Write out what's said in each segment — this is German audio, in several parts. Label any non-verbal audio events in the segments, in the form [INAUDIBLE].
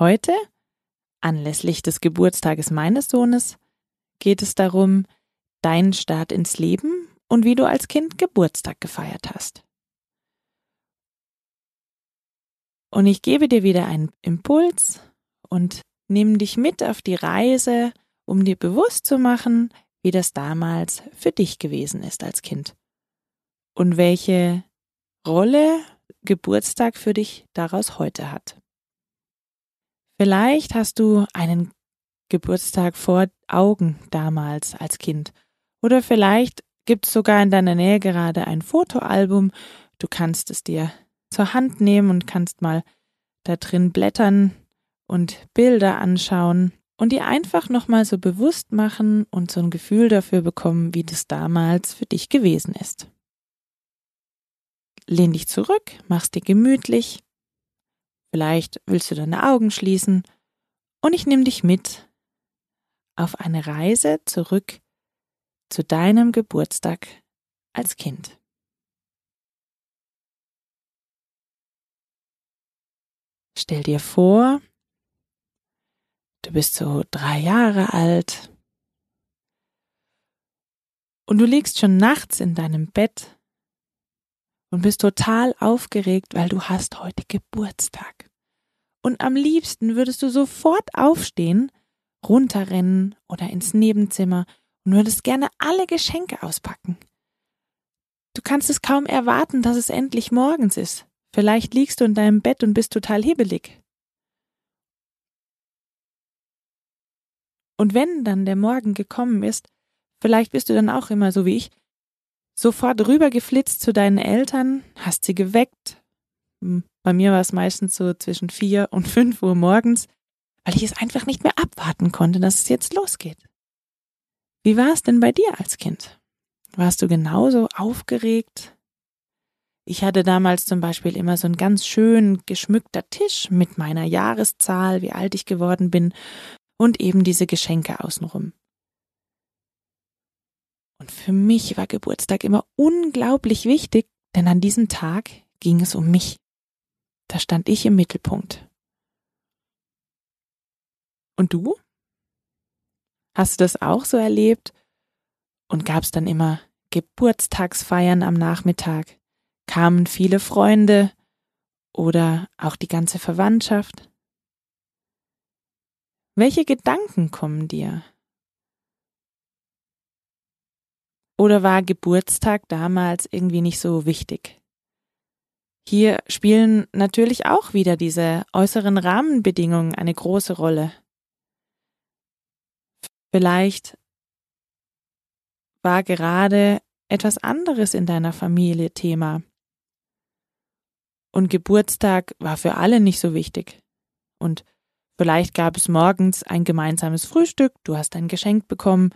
Heute, anlässlich des Geburtstages meines Sohnes, geht es darum, deinen Start ins Leben und wie du als Kind Geburtstag gefeiert hast. Und ich gebe dir wieder einen Impuls und nimm dich mit auf die Reise, um dir bewusst zu machen, wie das damals für dich gewesen ist als Kind. Und welche Rolle Geburtstag für dich daraus heute hat. Vielleicht hast du einen Geburtstag vor Augen damals als Kind. Oder vielleicht gibt es sogar in deiner Nähe gerade ein Fotoalbum. Du kannst es dir zur Hand nehmen und kannst mal da drin blättern und Bilder anschauen und dir einfach nochmal so bewusst machen und so ein Gefühl dafür bekommen, wie das damals für dich gewesen ist. Lehn dich zurück, mach's dir gemütlich Vielleicht willst du deine Augen schließen und ich nehme dich mit auf eine Reise zurück zu deinem Geburtstag als Kind. Stell dir vor, du bist so drei Jahre alt und du liegst schon nachts in deinem Bett und bist total aufgeregt, weil du hast heute Geburtstag. Und am liebsten würdest du sofort aufstehen, runterrennen oder ins Nebenzimmer und würdest gerne alle Geschenke auspacken. Du kannst es kaum erwarten, dass es endlich morgens ist. Vielleicht liegst du in deinem Bett und bist total hibbelig. Und wenn dann der Morgen gekommen ist, vielleicht bist du dann auch immer so wie ich, sofort rübergeflitzt zu deinen Eltern, hast sie geweckt. Hm, bei mir war es meistens so zwischen vier und [LAUGHS] fünf Uhr morgens, weil ich es einfach nicht mehr abwarten konnte, dass es jetzt losgeht. Wie war es denn bei dir als Kind? Warst du genauso aufgeregt? Ich hatte damals zum Beispiel immer so einen ganz schön geschmückter Tisch mit meiner Jahreszahl, wie alt ich geworden bin, und eben diese Geschenke außenrum. Und für mich war Geburtstag immer unglaublich wichtig, denn an diesem Tag ging es um mich. Da stand ich im Mittelpunkt. Und du? Hast du das auch so erlebt? Und gab es dann immer Geburtstagsfeiern am Nachmittag? Kamen viele Freunde oder auch die ganze Verwandtschaft? Welche Gedanken kommen dir? Oder war Geburtstag damals irgendwie nicht so wichtig? Hier spielen natürlich auch wieder diese äußeren Rahmenbedingungen eine große Rolle. Vielleicht war gerade etwas anderes in deiner Familie Thema. Und Geburtstag war für alle nicht so wichtig. Und vielleicht gab es morgens ein gemeinsames Frühstück, du hast ein Geschenk bekommen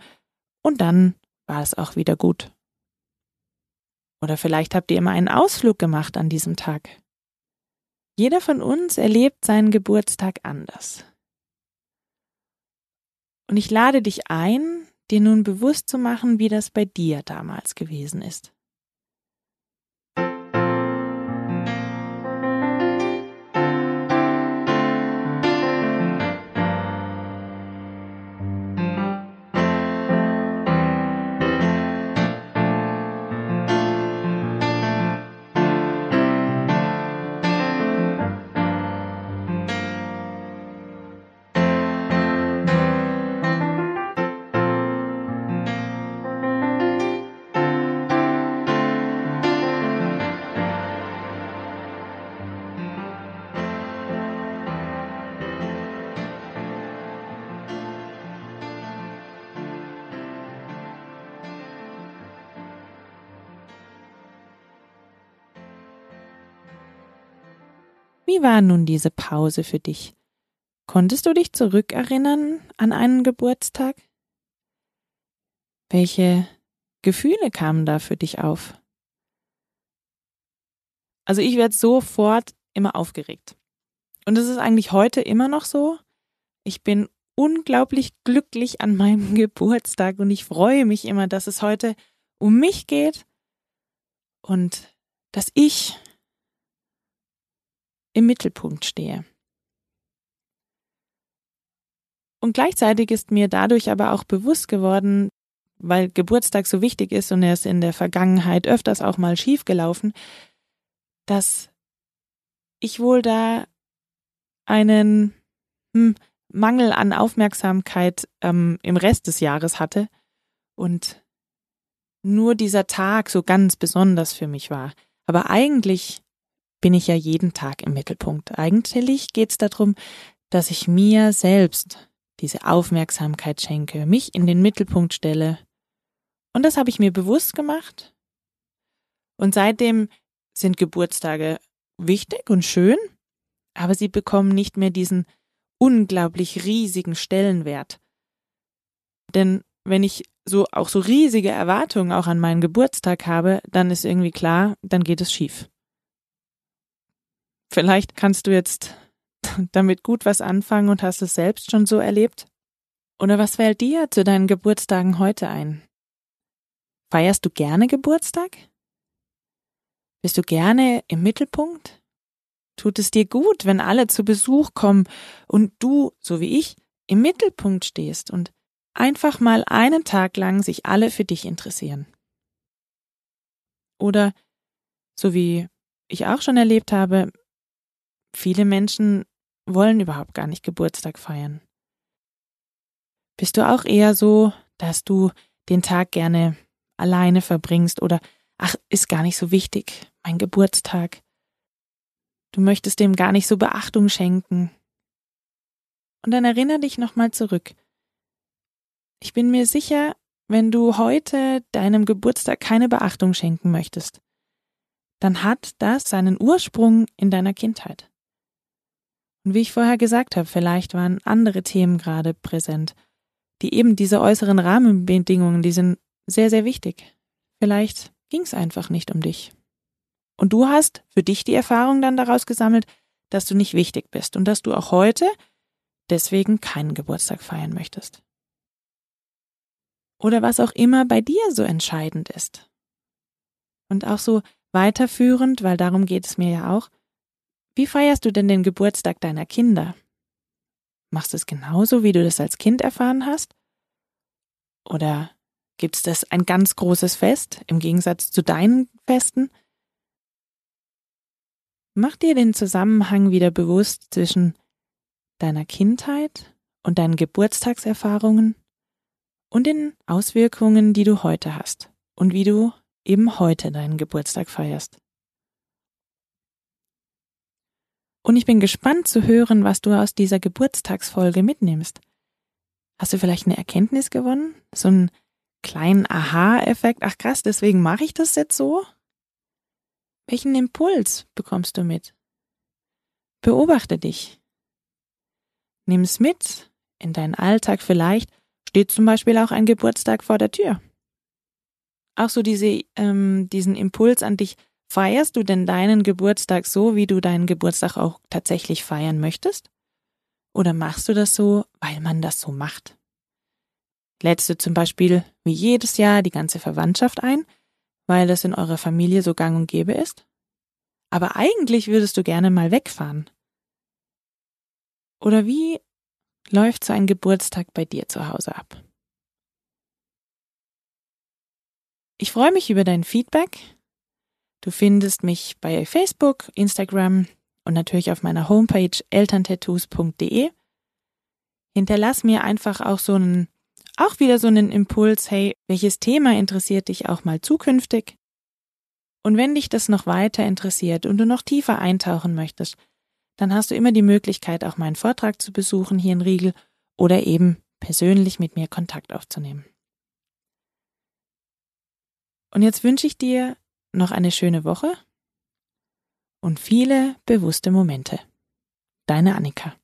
und dann war es auch wieder gut. Oder vielleicht habt ihr immer einen Ausflug gemacht an diesem Tag. Jeder von uns erlebt seinen Geburtstag anders. Und ich lade dich ein, dir nun bewusst zu machen, wie das bei dir damals gewesen ist. Wie war nun diese Pause für dich? Konntest du dich zurückerinnern an einen Geburtstag? Welche Gefühle kamen da für dich auf? Also ich werde sofort immer aufgeregt. Und es ist eigentlich heute immer noch so. Ich bin unglaublich glücklich an meinem [LAUGHS] Geburtstag und ich freue mich immer, dass es heute um mich geht und dass ich im Mittelpunkt stehe. Und gleichzeitig ist mir dadurch aber auch bewusst geworden, weil Geburtstag so wichtig ist und er ist in der Vergangenheit öfters auch mal schief gelaufen, dass ich wohl da einen hm, Mangel an Aufmerksamkeit ähm, im Rest des Jahres hatte und nur dieser Tag so ganz besonders für mich war. Aber eigentlich bin ich ja jeden Tag im Mittelpunkt. Eigentlich geht es darum, dass ich mir selbst diese Aufmerksamkeit schenke, mich in den Mittelpunkt stelle. Und das habe ich mir bewusst gemacht. Und seitdem sind Geburtstage wichtig und schön, aber sie bekommen nicht mehr diesen unglaublich riesigen Stellenwert. Denn wenn ich so auch so riesige Erwartungen auch an meinen Geburtstag habe, dann ist irgendwie klar, dann geht es schief. Vielleicht kannst du jetzt [LAUGHS] damit gut was anfangen und hast es selbst schon so erlebt? Oder was fällt dir zu deinen Geburtstagen heute ein? Feierst du gerne Geburtstag? Bist du gerne im Mittelpunkt? Tut es dir gut, wenn alle zu Besuch kommen und du, so wie ich, im Mittelpunkt stehst und einfach mal einen Tag lang sich alle für dich interessieren? Oder, so wie ich auch schon erlebt habe, viele Menschen wollen überhaupt gar nicht Geburtstag feiern. Bist du auch eher so, dass du den Tag gerne alleine verbringst oder ach, ist gar nicht so wichtig, mein Geburtstag. Du möchtest dem gar nicht so Beachtung schenken. Und dann erinnere dich nochmal zurück. Ich bin mir sicher, wenn du heute deinem Geburtstag keine Beachtung schenken möchtest, dann hat das seinen Ursprung in deiner Kindheit. Und wie ich vorher gesagt habe, vielleicht waren andere Themen gerade präsent, die eben diese äußeren Rahmenbedingungen, die sind sehr, sehr wichtig. Vielleicht ging es einfach nicht um dich. Und du hast für dich die Erfahrung dann daraus gesammelt, dass du nicht wichtig bist und dass du auch heute deswegen keinen Geburtstag feiern möchtest. Oder was auch immer bei dir so entscheidend ist. Und auch so weiterführend, weil darum geht es mir ja auch, wie feierst du denn den Geburtstag deiner Kinder? Machst du es genauso, wie du das als Kind erfahren hast? Oder gibt es das ein ganz großes Fest im Gegensatz zu deinen Festen? Mach dir den Zusammenhang wieder bewusst zwischen deiner Kindheit und deinen Geburtstagserfahrungen und den Auswirkungen, die du heute hast und wie du eben heute deinen Geburtstag feierst. Und ich bin gespannt zu hören, was du aus dieser Geburtstagsfolge mitnimmst. Hast du vielleicht eine Erkenntnis gewonnen? So einen kleinen Aha-Effekt? Ach krass, deswegen mache ich das jetzt so? Welchen Impuls bekommst du mit? Beobachte dich. Nimm's mit in deinen Alltag vielleicht. Steht zum Beispiel auch ein Geburtstag vor der Tür. Auch so diese, ähm, diesen Impuls an dich, feierst du denn deinen Geburtstag so, wie du deinen Geburtstag auch tatsächlich feiern möchtest? Oder machst du das so, weil man das so macht? Lädst du zum Beispiel wie jedes Jahr die ganze Verwandtschaft ein weil das in eurer Familie so gang und gäbe ist? Aber eigentlich würdest du gerne mal wegfahren. Oder wie läuft so ein Geburtstag bei dir zu Hause ab? Ich freue mich über dein Feedback. Du findest mich bei Facebook, Instagram und natürlich auf meiner Homepage elterntattoos.de. Hinterlass mir einfach auch so einen auch wieder so einen Impuls, hey, welches Thema interessiert dich auch mal zukünftig? Und wenn dich das noch weiter interessiert und du noch tiefer eintauchen möchtest, dann hast du immer die Möglichkeit, auch meinen Vortrag zu besuchen hier in Riegel oder eben persönlich mit mir Kontakt aufzunehmen. Und jetzt wünsche ich dir noch eine schöne Woche und viele bewusste Momente. Deine Annika.